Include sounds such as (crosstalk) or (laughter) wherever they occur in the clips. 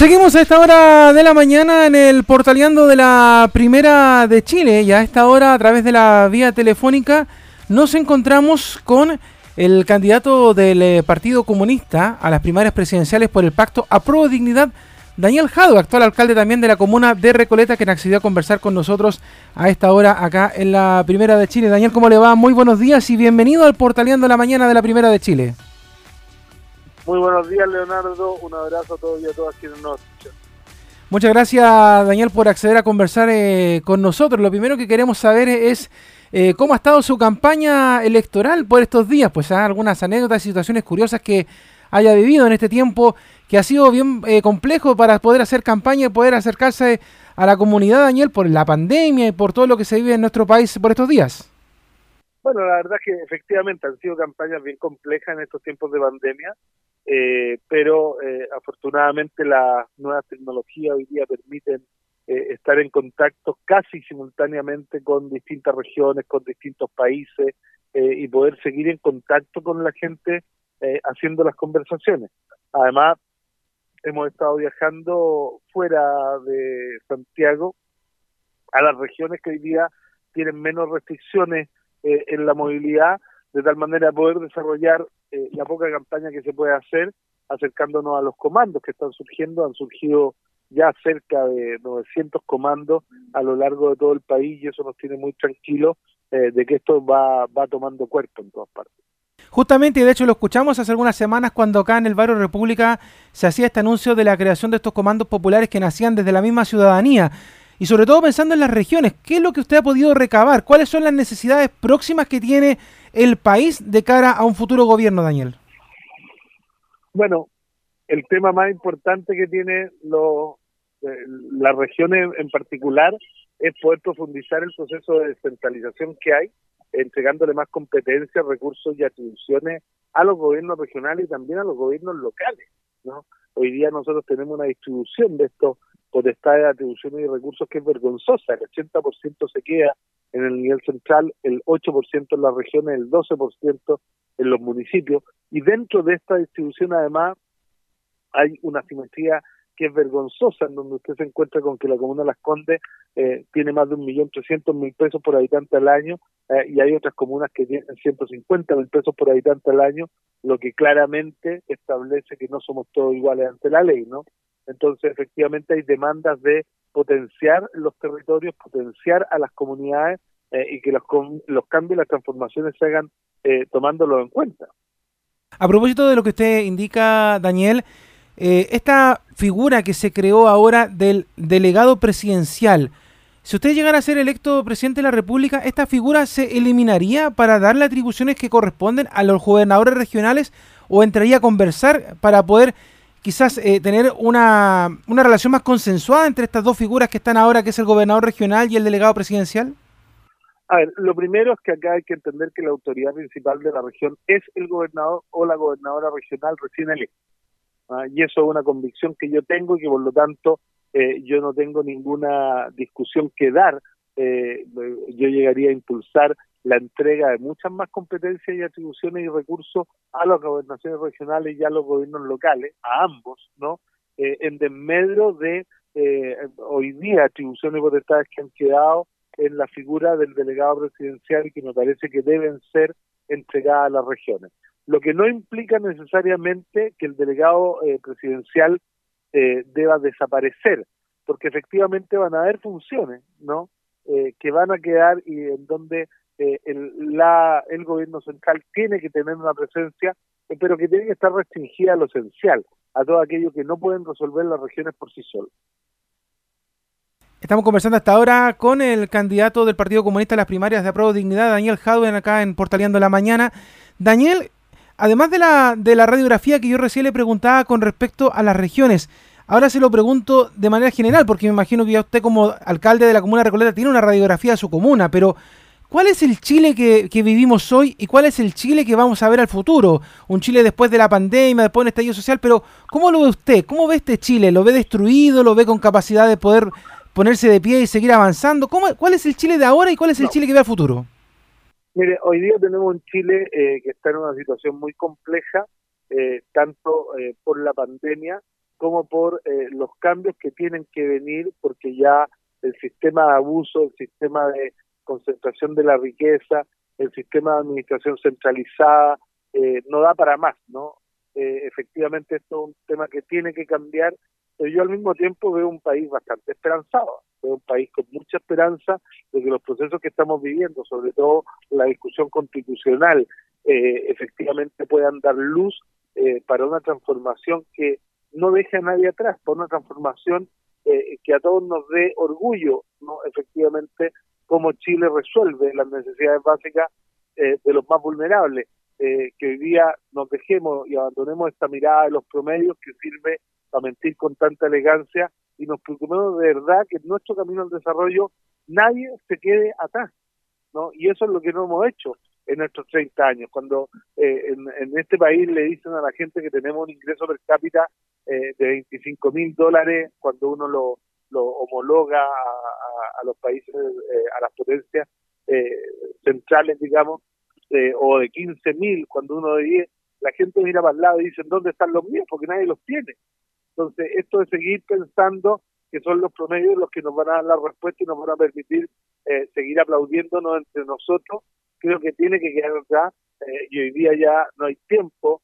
Seguimos a esta hora de la mañana en el portaleando de la Primera de Chile y a esta hora a través de la vía telefónica nos encontramos con el candidato del eh, Partido Comunista a las primarias presidenciales por el pacto Apruebo Dignidad, Daniel Jado, actual alcalde también de la comuna de Recoleta, que accedió a conversar con nosotros a esta hora acá en la Primera de Chile. Daniel, ¿cómo le va? Muy buenos días y bienvenido al portaleando la mañana de la Primera de Chile. Muy buenos días, Leonardo. Un abrazo a todos y a todas quienes nos escuchan. Muchas gracias, Daniel, por acceder a conversar eh, con nosotros. Lo primero que queremos saber es eh, cómo ha estado su campaña electoral por estos días. Pues hay algunas anécdotas y situaciones curiosas que haya vivido en este tiempo, que ha sido bien eh, complejo para poder hacer campaña y poder acercarse a la comunidad, Daniel, por la pandemia y por todo lo que se vive en nuestro país por estos días. Bueno, la verdad es que efectivamente han sido campañas bien complejas en estos tiempos de pandemia. Eh, pero eh, afortunadamente las nuevas tecnologías hoy día permiten eh, estar en contacto casi simultáneamente con distintas regiones, con distintos países y poder seguir en contacto con la gente haciendo las conversaciones. Además, hemos estado viajando fuera de Santiago a las regiones que hoy día tienen menos restricciones en la movilidad, de tal manera poder desarrollar eh, la poca campaña que se puede hacer acercándonos a los comandos que están surgiendo. Han surgido ya cerca de 900 comandos a lo largo de todo el país y eso nos tiene muy tranquilos eh, de que esto va, va tomando cuerpo en todas partes. Justamente, y de hecho lo escuchamos hace algunas semanas cuando acá en el barrio República se hacía este anuncio de la creación de estos comandos populares que nacían desde la misma ciudadanía. Y sobre todo pensando en las regiones, ¿qué es lo que usted ha podido recabar? ¿Cuáles son las necesidades próximas que tiene el país de cara a un futuro gobierno, Daniel? Bueno, el tema más importante que tiene lo, eh, las regiones en particular es poder profundizar el proceso de descentralización que hay, entregándole más competencias, recursos y atribuciones a los gobiernos regionales y también a los gobiernos locales. ¿no? Hoy día nosotros tenemos una distribución de estos potestades, atribuciones y recursos que es vergonzosa. El 80% se queda en el nivel central, el 8% en las regiones, el 12% en los municipios. Y dentro de esta distribución, además, hay una simetría que es vergonzosa, en donde usted se encuentra con que la comuna Las Condes eh, tiene más de un millón trescientos mil pesos por habitante al año eh, y hay otras comunas que tienen ciento cincuenta mil pesos por habitante al año, lo que claramente establece que no somos todos iguales ante la ley, ¿no? Entonces, efectivamente, hay demandas de potenciar los territorios, potenciar a las comunidades eh, y que los, los cambios las transformaciones se hagan eh, tomándolo en cuenta. A propósito de lo que usted indica, Daniel, eh, esta figura que se creó ahora del delegado presidencial, si usted llegara a ser electo presidente de la República, ¿esta figura se eliminaría para darle atribuciones que corresponden a los gobernadores regionales o entraría a conversar para poder quizás eh, tener una, una relación más consensuada entre estas dos figuras que están ahora, que es el gobernador regional y el delegado presidencial? A ver, lo primero es que acá hay que entender que la autoridad principal de la región es el gobernador o la gobernadora regional recién electa. ¿ah? Y eso es una convicción que yo tengo y que por lo tanto eh, yo no tengo ninguna discusión que dar. Eh, yo llegaría a impulsar la entrega de muchas más competencias y atribuciones y recursos a las gobernaciones regionales y a los gobiernos locales, a ambos, ¿no? Eh, en desmedro de eh, hoy día atribuciones y potestades que han quedado en la figura del delegado presidencial y que me parece que deben ser entregadas a las regiones. Lo que no implica necesariamente que el delegado eh, presidencial deba desaparecer, porque efectivamente van a haber funciones, ¿no? que van a quedar y en donde eh, el, la, el gobierno central tiene que tener una presencia, eh, pero que tiene que estar restringida a lo esencial, a todo aquello que no pueden resolver las regiones por sí solas. Estamos conversando hasta ahora con el candidato del Partido Comunista a las primarias de Aprobo Dignidad, Daniel Jadwen, acá en Portaleando la Mañana. Daniel, además de la, de la radiografía que yo recién le preguntaba con respecto a las regiones, ahora se lo pregunto de manera general, porque me imagino que ya usted como alcalde de la comuna Recoleta tiene una radiografía de su comuna, pero ¿Cuál es el Chile que, vivimos hoy y cuál es el Chile que vamos a ver al futuro? Un Chile después de la pandemia, después del estallido social, pero ¿cómo lo ve usted? ¿Cómo ve este Chile? ¿Lo ve destruido? ¿Lo ve con capacidad de poder ponerse de pie y seguir avanzando? ¿Cómo, ¿Cuál es el Chile de ahora y cuál es el Chile que ve al futuro? Mire, hoy día tenemos un Chile eh, que está en una situación muy compleja, eh, tanto eh, por la pandemia como por eh, los cambios que tienen que venir porque ya el sistema de abuso, el sistema de concentración de la riqueza, el sistema de administración centralizada, eh, no da para más, ¿no? Eh, efectivamente esto es un tema que tiene que cambiar, pero yo al mismo tiempo veo un país bastante esperanzado, veo un país con mucha esperanza de que los procesos que estamos viviendo, sobre todo la discusión constitucional, eh, efectivamente puedan dar luz para una transformación que no deje a nadie atrás, para una transformación que a todos nos dé orgullo, no efectivamente cómo Chile resuelve las necesidades básicas de los más vulnerables eh, que hoy día nos dejemos y abandonemos esta mirada de los promedios que sirve para mentir con tanta elegancia y nos preocupemos de verdad que en nuestro camino al desarrollo nadie se quede atrás, ¿no? Y eso es lo que no hemos hecho en nuestros 30 años. Cuando eh, en, este país le dicen a la gente que tenemos un ingreso per cápita eh, de 25 mil dólares, cuando uno lo, lo homologa a los países, a las potencias centrales, digamos, eh, o de 15 mil, cuando uno de 10, la gente mira para el lado y dice, ¿dónde están los míos? Porque nadie los tiene. Entonces, esto de seguir pensando que son los promedios los que nos van a dar la respuesta y nos van a permitir eh, seguir aplaudiéndonos entre nosotros, creo que tiene que quedar ya, eh, y hoy día ya no hay tiempo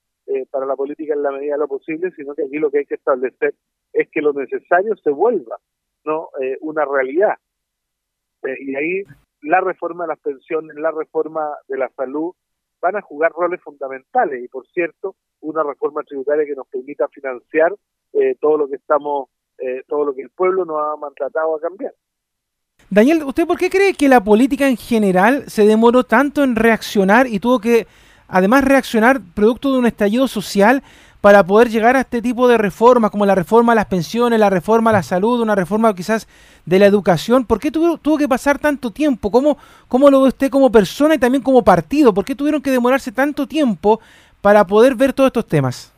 para la política en la medida de lo posible, sino que aquí lo que hay que establecer es que lo necesario se vuelva, no una realidad. Y ahí la reforma de las pensiones, la reforma de la salud, van a jugar roles fundamentales y, por cierto, una reforma tributaria que nos permita financiar eh, todo lo que estamos, eh, todo lo que el pueblo nos ha maltratado a cambiar. Daniel, ¿usted por qué cree que la política en general se demoró tanto en reaccionar y tuvo que, además, reaccionar producto de un estallido social para poder llegar a este tipo de reformas, como la reforma a las pensiones, la reforma a la salud, una reforma quizás de la educación. ¿Por qué tuvo, tuvo que pasar tanto tiempo? ¿Cómo, ¿Cómo lo ve usted como persona y también como partido? ¿Por qué tuvieron que demorarse tanto tiempo para poder ver todos estos temas?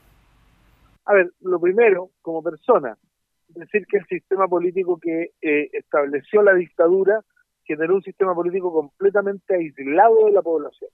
A ver, lo primero, como persona, decir que el sistema político que eh, estableció la dictadura generó un sistema político completamente aislado de la población,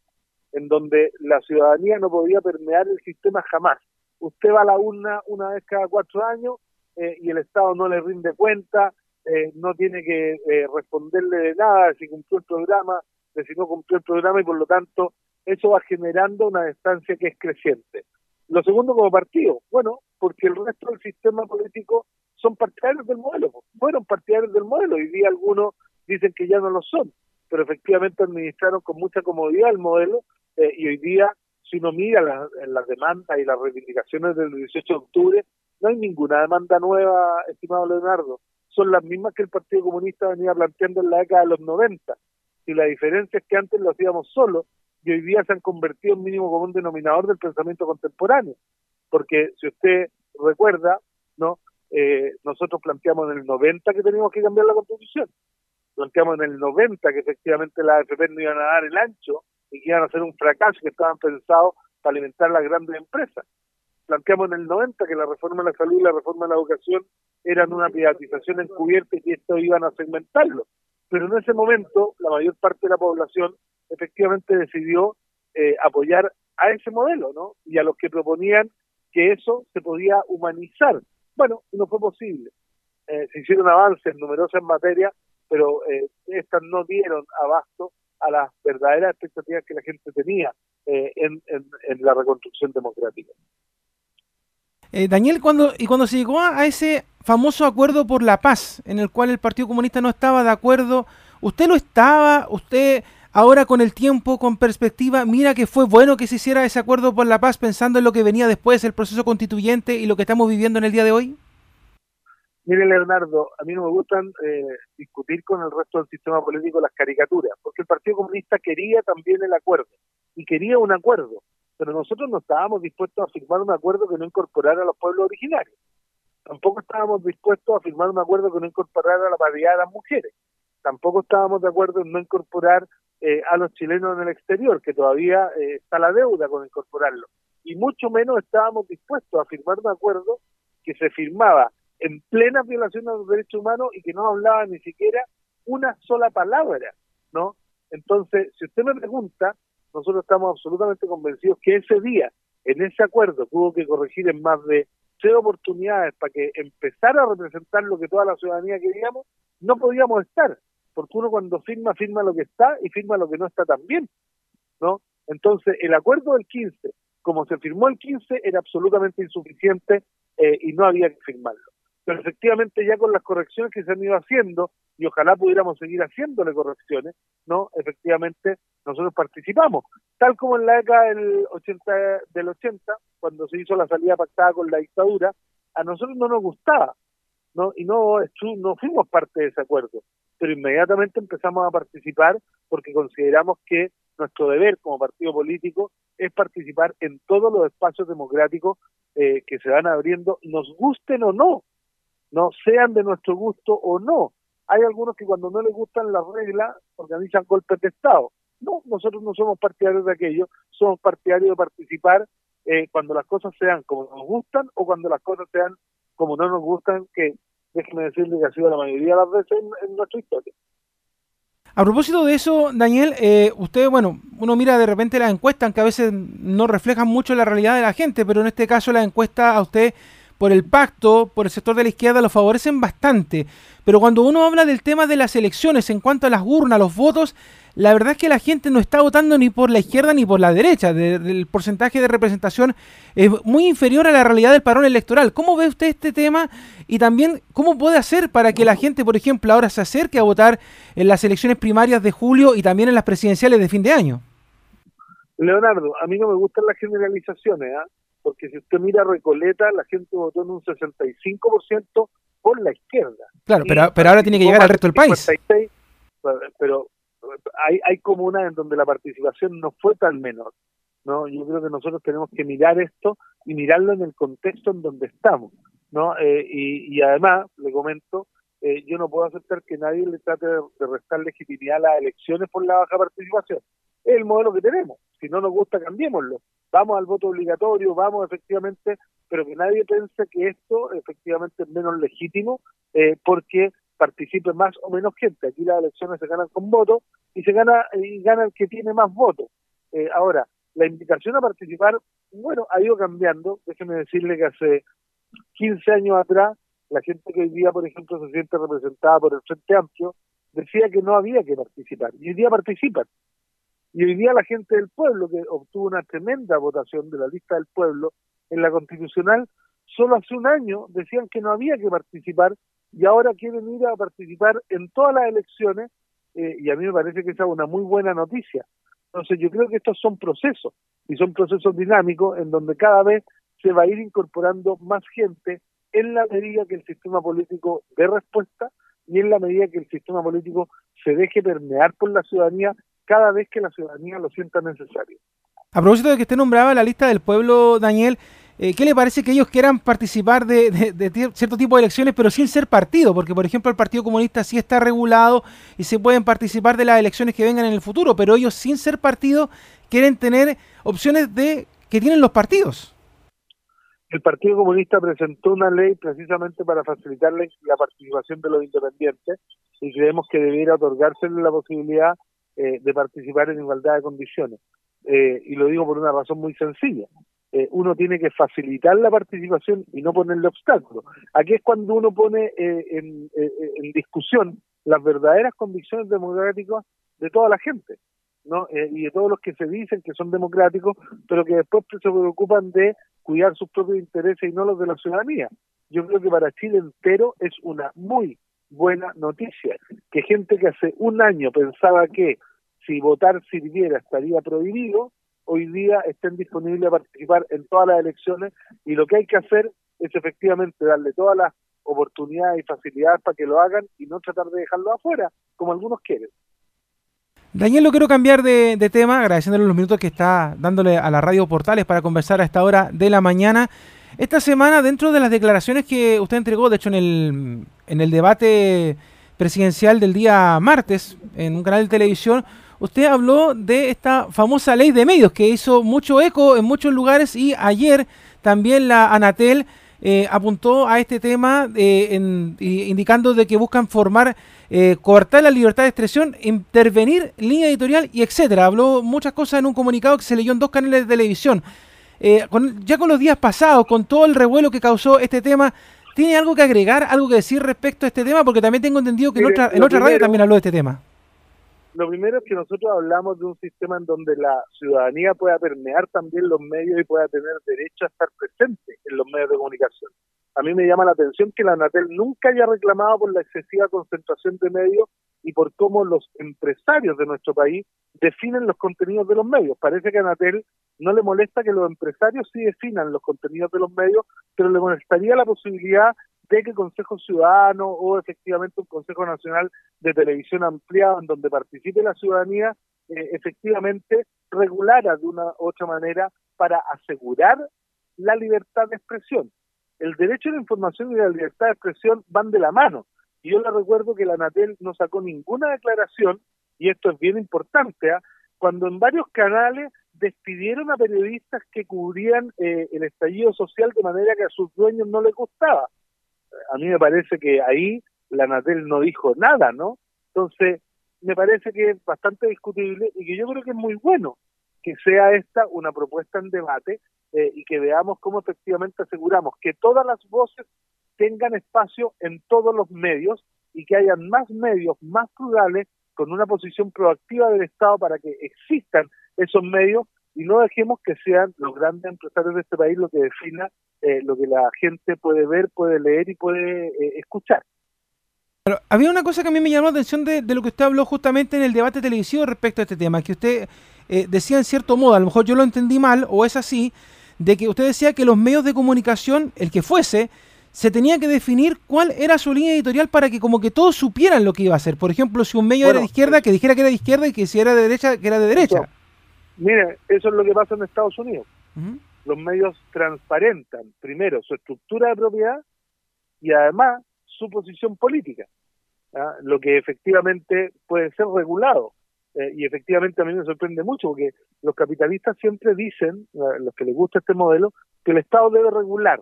en donde la ciudadanía no podía permear el sistema jamás usted va a la urna una vez cada cuatro años eh, y el Estado no le rinde cuenta, eh, no tiene que eh, responderle de nada de si cumplió el programa, de si no cumplió el programa y por lo tanto eso va generando una distancia que es creciente. Lo segundo como partido, bueno, porque el resto del sistema político son partidarios del modelo, fueron partidarios del modelo, y día algunos dicen que ya no lo son, pero efectivamente administraron con mucha comodidad el modelo y hoy día si uno mira las demandas y las reivindicaciones del 18 de octubre, no hay ninguna demanda nueva, estimado Leonardo. Son las mismas que el Partido Comunista venía planteando en la década de los 90. Y la diferencia es que antes lo hacíamos solo y hoy día se han convertido en mínimo común denominador del pensamiento contemporáneo. Porque si usted recuerda, no eh, nosotros planteamos en el 90 que teníamos que cambiar la constitución. Planteamos en el 90 que efectivamente la AFP no iban a dar el ancho y que iban a ser un fracaso, que estaban pensados para alimentar las grandes empresas. Planteamos en el 90 que la reforma de la salud y la reforma de la educación eran una privatización encubierta y que esto iban a segmentarlo. Pero en ese momento la mayor parte de la población efectivamente decidió eh, apoyar a ese modelo, ¿no? Y a los que proponían que eso se podía humanizar. Bueno, no fue posible. Eh, se hicieron avances en numerosas materias, pero eh, estas no dieron abasto a las verdaderas expectativas que la gente tenía eh, en, la reconstrucción democrática. Eh, Daniel, cuando, y cuando se llegó a, ese famoso acuerdo por la paz, en el cual el Partido Comunista no estaba de acuerdo, ¿usted lo estaba? ¿Usted ahora con el tiempo, con perspectiva, mira que fue bueno que se hiciera ese acuerdo por la paz pensando en lo que venía después, el proceso constituyente y lo que estamos viviendo en el día de hoy? Mire, Leonardo, a mí no me gustan eh, discutir con el resto del sistema político las caricaturas, porque el Partido Comunista quería también el acuerdo, y quería un acuerdo, pero nosotros no estábamos dispuestos a firmar un acuerdo que no incorporara a los pueblos originarios. Tampoco estábamos dispuestos a firmar un acuerdo que no incorporara a la paridad de las mujeres. Tampoco estábamos de acuerdo en no incorporar eh, a los chilenos en el exterior, que todavía eh, está la deuda con incorporarlo. Y mucho menos estábamos dispuestos a firmar un acuerdo que se firmaba en plena violación de los derechos humanos y que no hablaba ni siquiera una sola palabra, ¿no? Entonces, si usted me pregunta, nosotros estamos absolutamente convencidos que ese día, en ese acuerdo hubo que corregir en más de cero oportunidades para que empezara a representar lo que toda la ciudadanía queríamos, no podíamos estar, porque uno cuando firma, firma lo que está y firma lo que no está tan bien, ¿no? Entonces, el acuerdo del 15, como se firmó el 15, era absolutamente insuficiente eh, y no había que firmarlo. Pero efectivamente ya con las correcciones que se han ido haciendo, y ojalá pudiéramos seguir haciéndole correcciones, ¿no? Efectivamente, nosotros participamos. Tal como en la década del 80, del 80 cuando se hizo la salida pactada con la dictadura, a nosotros no nos gustaba, ¿no? Y no, no fuimos parte de ese acuerdo, pero inmediatamente empezamos a participar porque consideramos que nuestro deber como partido político es participar en todos los espacios democráticos eh, que se van abriendo, nos gusten o no, no sean de nuestro gusto o no. Hay algunos que cuando no les gustan las reglas organizan golpes de Estado. No, nosotros no somos partidarios de aquello, somos partidarios de participar eh, cuando las cosas sean como nos gustan o cuando las cosas sean como no nos gustan, que déjeme decirle que ha sido la mayoría de las veces en nuestra historia. A propósito de eso, Daniel, eh, usted, bueno, uno mira de repente las encuestas que a veces no reflejan mucho la realidad de la gente, pero en este caso la encuesta a usted por el pacto, por el sector de la izquierda, lo favorecen bastante. Pero cuando uno habla del tema de las elecciones en cuanto a las urnas, los votos, la verdad es que la gente no está votando ni por la izquierda ni por la derecha. el porcentaje de representación es muy inferior a la realidad del parón electoral. ¿Cómo ve usted este tema? Y también, ¿cómo puede hacer para que la gente, por ejemplo, ahora se acerque a votar en las elecciones primarias de julio y también en las presidenciales de fin de año? Leonardo, a mí no me gustan las generalizaciones, ¿ah? Porque si usted mira Recoleta, la gente votó en un 65% por la izquierda. Claro, pero, pero ahora tiene que llegar al resto del país. pero hay, hay comunas en donde la participación no fue tan menor. ¿no? Yo creo que nosotros tenemos que mirar esto y mirarlo en el contexto en donde estamos. ¿no? Eh, y, y, además, le comento, eh, yo no puedo aceptar que nadie le trate de, restar legitimidad a las elecciones por la baja participación. Es el modelo que tenemos. Si no nos gusta, cambiémoslo. Vamos al voto obligatorio, vamos efectivamente, pero que nadie piense que esto efectivamente es menos legítimo eh, porque participe más o menos gente. Aquí las elecciones se ganan con votos y se gana y gana el que tiene más votos. Eh, ahora, la invitación a participar, bueno, ha ido cambiando. Déjeme decirle que hace 15 años atrás, la gente que hoy día, por ejemplo, se siente representada por el Frente Amplio, decía que no había que participar. Y hoy día participan. Y hoy día la gente del pueblo, que obtuvo una tremenda votación de la lista del pueblo en la constitucional, solo hace un año decían que no había que participar y ahora quieren ir a participar en todas las elecciones eh, y a mí me parece que esa es una muy buena noticia. Entonces yo creo que estos son procesos y son procesos dinámicos en donde cada vez se va a ir incorporando más gente en la medida que el sistema político dé respuesta y en la medida que el sistema político se deje permear por la ciudadanía cada vez que la ciudadanía lo sienta necesario. A propósito de que usted nombraba la lista del pueblo, Daniel, eh, ¿qué le parece que ellos quieran participar de, cierto tipo de elecciones, pero sin ser partido? Porque, por ejemplo, el Partido Comunista sí está regulado y se pueden participar de las elecciones que vengan en el futuro, pero ellos, sin ser partido, quieren tener opciones de que tienen los partidos. El Partido Comunista presentó una ley precisamente para facilitar la participación de los independientes y creemos que debiera otorgársele la posibilidad eh, de participar en igualdad de condiciones. Eh, y lo digo por una razón muy sencilla. Eh, uno tiene que facilitar la participación y no ponerle obstáculos. Aquí es cuando uno pone eh, en, en, discusión las verdaderas convicciones democráticas de toda la gente, ¿no? y de todos los que se dicen que son democráticos, pero que después se preocupan de cuidar sus propios intereses y no los de la ciudadanía. Yo creo que para Chile entero es una muy buena noticia que gente que hace un año pensaba que si votar sirviera estaría prohibido, hoy día estén disponibles a participar en todas las elecciones y lo que hay que hacer es efectivamente darle todas las oportunidades y facilidades para que lo hagan y no tratar de dejarlo afuera, como algunos quieren. Daniel, lo quiero cambiar de, tema, agradeciéndole los minutos que está dándole a la radio Portales para conversar a esta hora de la mañana. Esta semana, dentro de las declaraciones que usted entregó, de hecho en el, en el debate presidencial del día martes, en un canal de televisión, usted habló de esta famosa ley de medios que hizo mucho eco en muchos lugares y ayer también la Anatel eh, apuntó a este tema eh, indicando de que buscan formar, eh, cortar la libertad de expresión, intervenir línea editorial y etcétera. Habló muchas cosas en un comunicado que se leyó en dos canales de televisión. Eh, ya con los días pasados, con todo el revuelo que causó este tema, ¿tiene algo que agregar, algo que decir respecto a este tema? Porque también tengo entendido que en otra, en otra radio también habló de este tema. Lo primero es que nosotros hablamos de un sistema en donde la ciudadanía pueda permear también los medios y pueda tener derecho a estar presente en los medios de comunicación. A mí me llama la atención que la Anatel nunca haya reclamado por la excesiva concentración de medios y por cómo los empresarios de nuestro país definen los contenidos de los medios. Parece que a Anatel no le molesta que los empresarios sí definan los contenidos de los medios, pero le molestaría la posibilidad de que Consejo Ciudadano o efectivamente un Consejo Nacional de Televisión ampliado en donde participe la ciudadanía, eh, efectivamente regulara de una u otra manera para asegurar la libertad de expresión. El derecho a la información y la libertad de expresión van de la mano. Y yo le recuerdo que la Anatel no sacó ninguna declaración, y esto es bien importante, ¿ah? cuando en varios canales despidieron a periodistas que cubrían eh, el estallido social de manera que a sus dueños no les gustaba. A mí me parece que ahí la Anatel no dijo nada, ¿no? Entonces, me parece que es bastante discutible y que yo creo que es muy bueno que sea esta una propuesta en debate eh, y que veamos cómo efectivamente aseguramos que todas las voces tengan espacio en todos los medios y que hayan más medios más plurales con una posición proactiva del Estado para que existan esos medios y no dejemos que sean los grandes empresarios de este país lo que defina eh, lo que la gente puede ver, puede leer y puede eh, escuchar. Pero había una cosa que a mí me llamó la atención de, lo que usted habló justamente en el debate televisivo respecto a este tema, que usted eh, decía en cierto modo, a lo mejor yo lo entendí mal o es así, de que usted decía que los medios de comunicación, el que fuese, se tenía que definir cuál era su línea editorial para que como que todos supieran lo que iba a hacer. Por ejemplo, si un medio era de izquierda, que dijera que era de izquierda y que si era de derecha, que era de derecha. Mire, eso es lo que pasa en Estados Unidos. Los medios transparentan primero su estructura de propiedad y además su posición política, ¿ah? lo que efectivamente puede ser regulado. Eh, y efectivamente a mí me sorprende mucho porque los capitalistas siempre dicen, los que les gusta este modelo, que el Estado debe regular,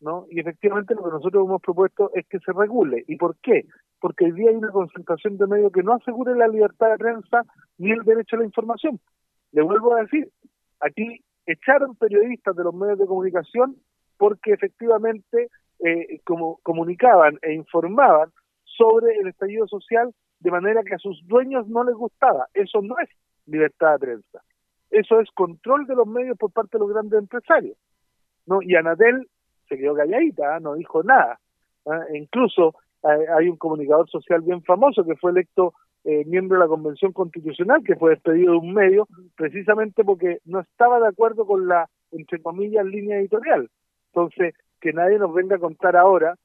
¿no? Y efectivamente lo que nosotros hemos propuesto es que se regule. ¿Y por qué? Porque hoy día hay una concentración de medios que no asegure la libertad de prensa ni el derecho a la información. Le vuelvo a decir, aquí echaron periodistas de los medios de comunicación porque efectivamente eh, como comunicaban e informaban sobre el estallido social de manera que a sus dueños no les gustaba. Eso no es libertad de prensa. Eso es control de los medios por parte de los grandes empresarios. ¿no? Y Anadel se quedó calladita, ¿ah? no dijo nada. ¿ah? E incluso hay un comunicador social bien famoso que fue electo eh, miembro de la Convención Constitucional, que fue despedido de un medio precisamente porque no estaba de acuerdo con la, entre comillas, línea editorial. Entonces, que nadie nos venga a contar ahora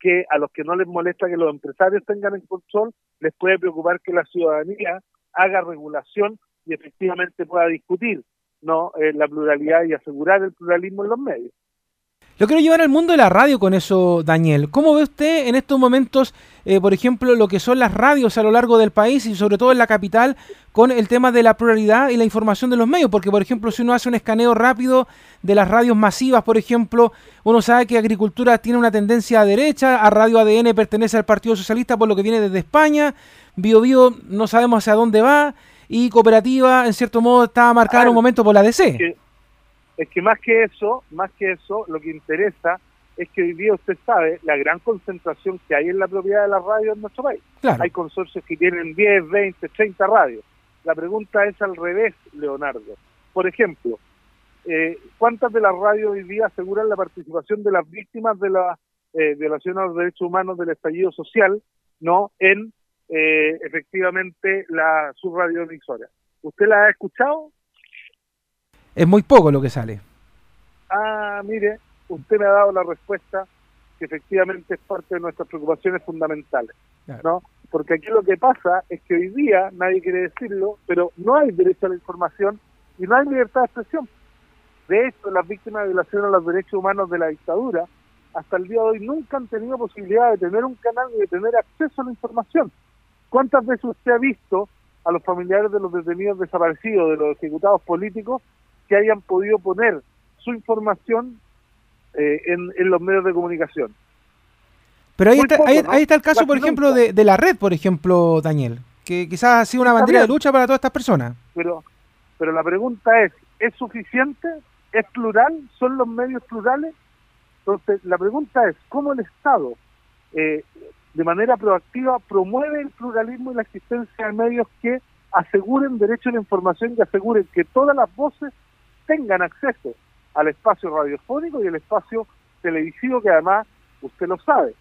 que a los que no les molesta que los empresarios tengan el control, les puede preocupar que la ciudadanía haga regulación y efectivamente pueda discutir no eh, la pluralidad y asegurar el pluralismo en los medios. Lo quiero llevar al mundo de la radio con eso, Daniel. ¿Cómo ve usted en estos momentos, eh, por ejemplo, lo que son las radios a lo largo del país y sobre todo en la capital con el tema de la pluralidad y la información de los medios? Porque, por ejemplo, si uno hace un escaneo rápido de las radios masivas, por ejemplo, uno sabe que Agricultura tiene una tendencia a derecha, a Radio ADN pertenece al Partido Socialista por lo que viene desde España, Bio Bio no sabemos hacia dónde va y Cooperativa, en cierto modo, está marcada en un momento por la DC es que más que eso, más que eso, lo que interesa es que hoy día usted sabe la gran concentración que hay en la propiedad de las radios en nuestro país. Hay consorcios que tienen 10, 20, 30 radios. La pregunta es al revés, Leonardo. Por ejemplo, eh, ¿cuántas de las radios hoy día aseguran la participación de las víctimas de la eh, violación a los derechos humanos del estallido social no en eh, efectivamente la subradioemisora? ¿Usted la ha escuchado? Es muy poco lo que sale. Ah, mire, usted me ha dado la respuesta que efectivamente es parte de nuestras preocupaciones fundamentales, ¿no? Porque aquí lo que pasa es que hoy día, nadie quiere decirlo, pero no hay derecho a la información y no hay libertad de expresión. De hecho, las víctimas de violación a los derechos humanos de la dictadura, hasta el día de hoy nunca han tenido posibilidad de tener un canal y de tener acceso a la información. ¿Cuántas veces usted ha visto a los familiares de los detenidos desaparecidos, de los ejecutados políticos, que hayan podido poner su información eh, en, los medios de comunicación. Pero ahí, está, ahí, está el caso, por ejemplo, de, la red, por ejemplo, Daniel, que quizás ha sido una bandera de lucha para todas estas personas. Pero, pero la pregunta es, ¿es suficiente? ¿Es plural? ¿Son los medios plurales? Entonces, la pregunta es, ¿cómo el Estado, eh, de manera proactiva, promueve el pluralismo y la existencia de medios que aseguren derecho a la información y aseguren que todas las voces tengan acceso al espacio radiofónico y al espacio televisivo, que además, usted lo sabe,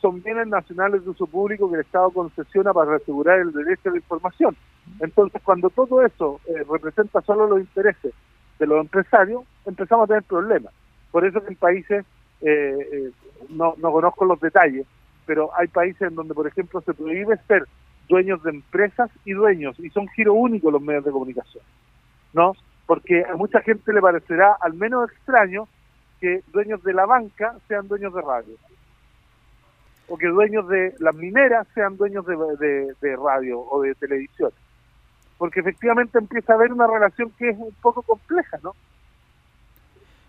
son bienes nacionales de uso público que el Estado concesiona para asegurar el derecho a la información. Entonces, cuando todo eso eh, representa solo los intereses de los empresarios, empezamos a tener problemas. Por eso que en países, eh, eh, no, no conozco los detalles, pero hay países en donde, por ejemplo, se prohíbe ser dueños de empresas y dueños, y son giro único los medios de comunicación, ¿no? Porque a mucha gente le parecerá al menos extraño que dueños de la banca sean dueños de radio, o que dueños de las mineras sean dueños de, de radio o de televisión porque efectivamente empieza a haber una relación que es un poco compleja, ¿no?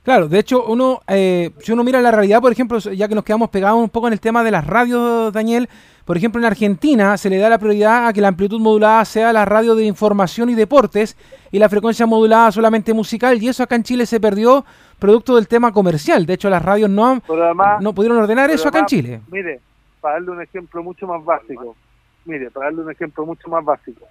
Claro, de hecho, uno, eh, si uno mira la realidad, por ejemplo, ya que nos quedamos pegados un poco en el tema de las radios, Daniel, por ejemplo, en Argentina se le da la prioridad a que la amplitud modulada sea la radio de información y deportes y la frecuencia modulada solamente musical, y eso acá en Chile se perdió producto del tema comercial. De hecho, las radios no, no pudieron ordenar eso acá en Chile. Mire, para darle un ejemplo mucho más básico, mire, para darle un ejemplo mucho más básico,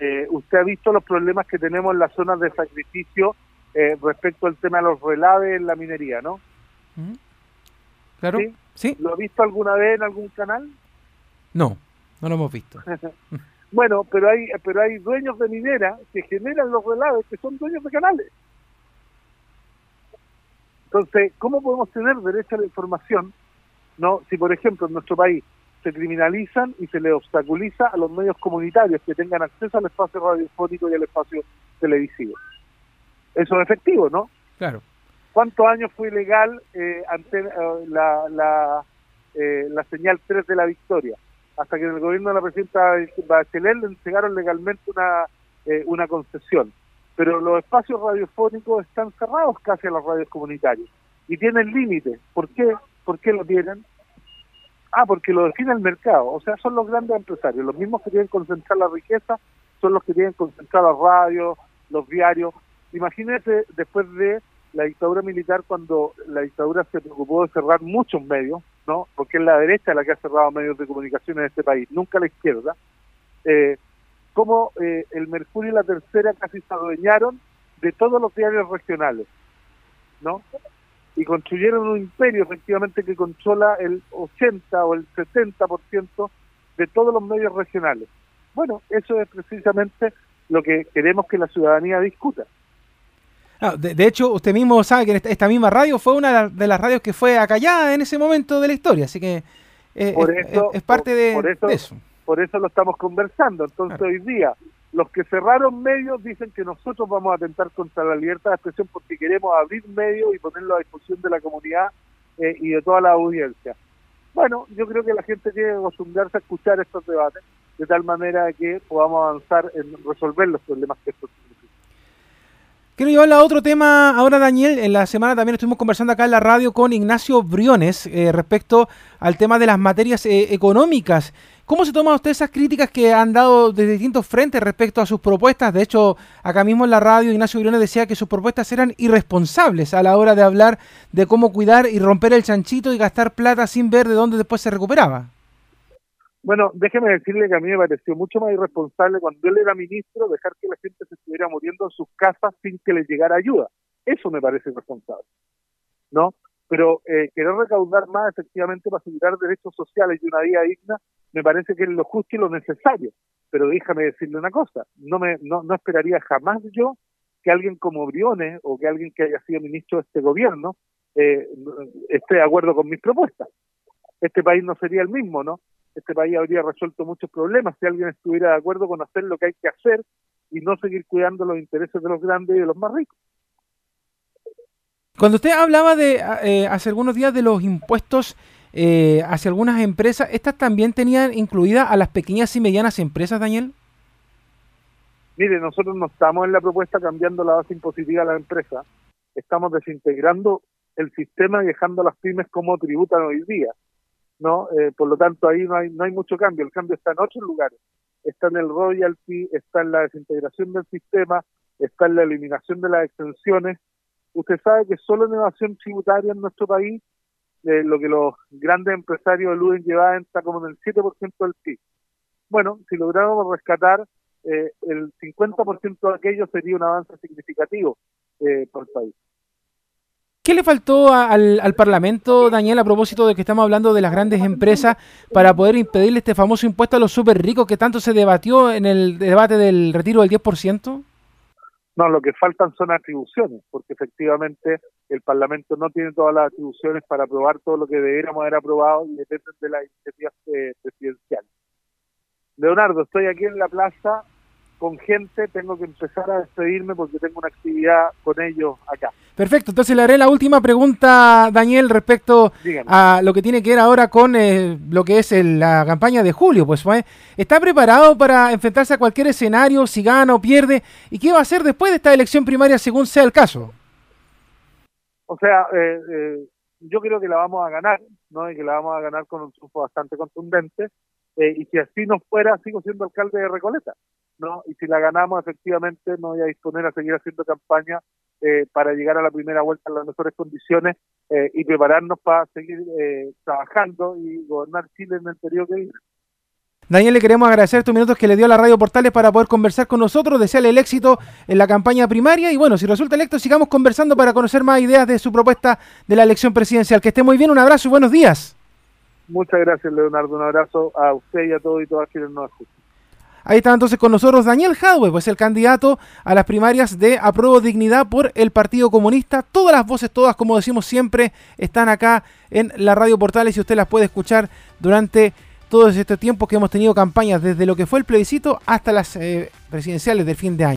eh, usted ha visto los problemas que tenemos en las zonas de sacrificio eh, respecto al tema de los relaves en la minería, ¿no? Claro, ¿Sí? ¿Lo ha visto alguna vez en algún canal? No, no lo hemos visto. (laughs) bueno, pero hay, pero hay dueños de minera que generan los relaves que son dueños de canales. Entonces, ¿cómo podemos tener derecho a la información? No, si por ejemplo en nuestro país se criminalizan y se le obstaculiza a los medios comunitarios que tengan acceso al espacio radiofónico y al espacio televisivo. Eso es efectivo, ¿no? Claro. ¿Cuántos años fue ilegal eh, ante, eh, la, la, eh, la señal 3 de la victoria? Hasta que en el gobierno de la presidenta Bachelet le entregaron legalmente una, una concesión. Pero los espacios radiofónicos están cerrados casi a las radios comunitarias y tienen límites. ¿Por qué? ¿Por qué lo tienen? Ah, porque lo define el mercado. O sea, son los grandes empresarios. Los mismos que tienen concentrar la riqueza son los que tienen concentrar las radios, los diarios. Imagínese después de la dictadura militar, cuando la dictadura se preocupó de cerrar muchos medios, ¿no? Porque es la derecha la que ha cerrado medios de comunicación en este país, nunca la izquierda. Eh, como eh, el Mercurio y la Tercera casi se adueñaron de todos los diarios regionales, ¿no? y construyeron un imperio efectivamente que controla el 80 o el 70% de todos los medios regionales. Bueno, eso es precisamente lo que queremos que la ciudadanía discuta. Ah, de, hecho, usted mismo sabe que esta, misma radio fue una de las radios que fue acallada en ese momento de la historia, así que eh, es, parte de, eso, Por eso lo estamos conversando. Entonces, hoy día, los que cerraron medios dicen que nosotros vamos a atentar contra la libertad de expresión porque queremos abrir medios y ponerlo a disposición de la comunidad eh, y de toda la audiencia. Bueno, yo creo que la gente tiene que acostumbrarse a escuchar estos debates de tal manera que podamos avanzar en resolver los problemas que estos Quiero llevarla a otro tema ahora, Daniel. En la semana también estuvimos conversando acá en la radio con Ignacio Briones eh, respecto al tema de las materias eh, económicas. ¿Cómo se toma usted esas críticas que han dado de distintos frentes respecto a sus propuestas? De hecho, acá mismo en la radio Ignacio Briones decía que sus propuestas eran irresponsables a la hora de hablar de cómo cuidar y romper el chanchito y gastar plata sin ver de dónde después se recuperaba. Bueno, déjeme decirle que a mí me pareció mucho más irresponsable cuando él era ministro dejar que la gente se estuviera muriendo en sus casas sin que les llegara ayuda. Eso me parece irresponsable, ¿no? Pero eh, querer recaudar más efectivamente para asegurar derechos sociales y una vida digna me parece que es lo justo y lo necesario. Pero déjame decirle una cosa, no me no, no esperaría jamás yo que alguien como Briones o que alguien que haya sido ministro de este gobierno eh, esté de acuerdo con mis propuestas. Este país no sería el mismo, ¿no? Este país habría resuelto muchos problemas si alguien estuviera de acuerdo con hacer lo que hay que hacer y no seguir cuidando los intereses de los grandes y de los más ricos. Cuando usted hablaba de eh, hace algunos días de los impuestos eh, hacia algunas empresas, ¿estas también tenían incluida a las pequeñas y medianas empresas, Daniel? Mire, nosotros no estamos en la propuesta cambiando la base impositiva a las empresas, estamos desintegrando el sistema y dejando a las pymes como tributan hoy día. ¿No? Eh, por lo tanto, ahí no hay, no hay mucho cambio, el cambio está en otros lugares. Está en el royalty, está en la desintegración del sistema, está en la eliminación de las extensiones. Usted sabe que solo en evasión tributaria en nuestro país, eh, lo que los grandes empresarios eluden llevar está como en el 7% del PIB. Bueno, si lográramos rescatar eh, el 50% de aquello sería un avance significativo eh, por el país. ¿Qué le faltó al, Parlamento, Daniel, a propósito de que estamos hablando de las grandes empresas para poder impedirle este famoso impuesto a los súper ricos que tanto se debatió en el debate del retiro del 10%? No, lo que faltan son atribuciones, porque efectivamente el Parlamento no tiene todas las atribuciones para aprobar todo lo que debiéramos haber aprobado y dependen de las iniciativas eh, presidenciales. Leonardo, estoy aquí en la plaza con gente, tengo que empezar a despedirme porque tengo una actividad con ellos acá. Perfecto, entonces le haré la última pregunta, Daniel, respecto a lo que tiene que ver ahora con eh, lo que es la campaña de julio. Pues, ¿está preparado para enfrentarse a cualquier escenario, si gana o pierde? ¿Y qué va a hacer después de esta elección primaria según sea el caso? O sea, eh, eh, yo creo que la vamos a ganar, ¿no? Y que la vamos a ganar con un triunfo bastante contundente. y si así no fuera, sigo siendo alcalde de Recoleta. ¿No? Y si la ganamos, efectivamente, no voy a disponer a seguir haciendo campaña eh, para llegar a la primera vuelta en las mejores condiciones eh, y prepararnos para seguir eh, trabajando y gobernar Chile en el periodo que viene. Daniel, le queremos agradecer estos minutos que le dio a la Radio Portales para poder conversar con nosotros, desearle el éxito en la campaña primaria y bueno, si resulta electo, sigamos conversando para conocer más ideas de su propuesta de la elección presidencial. Que esté muy bien, un abrazo y buenos días. Muchas gracias, Leonardo. Un abrazo a usted y a todos y todas quienes nos escuchan. Ahí está entonces con nosotros Daniel Jadwe, pues el candidato a las primarias de Apruebo Dignidad por el Partido Comunista. Todas las voces, todas, como decimos siempre, están acá en la Radio Portales y usted las puede escuchar durante todo este tiempo que hemos tenido campañas, desde lo que fue el plebiscito hasta las eh, presidenciales del fin de año.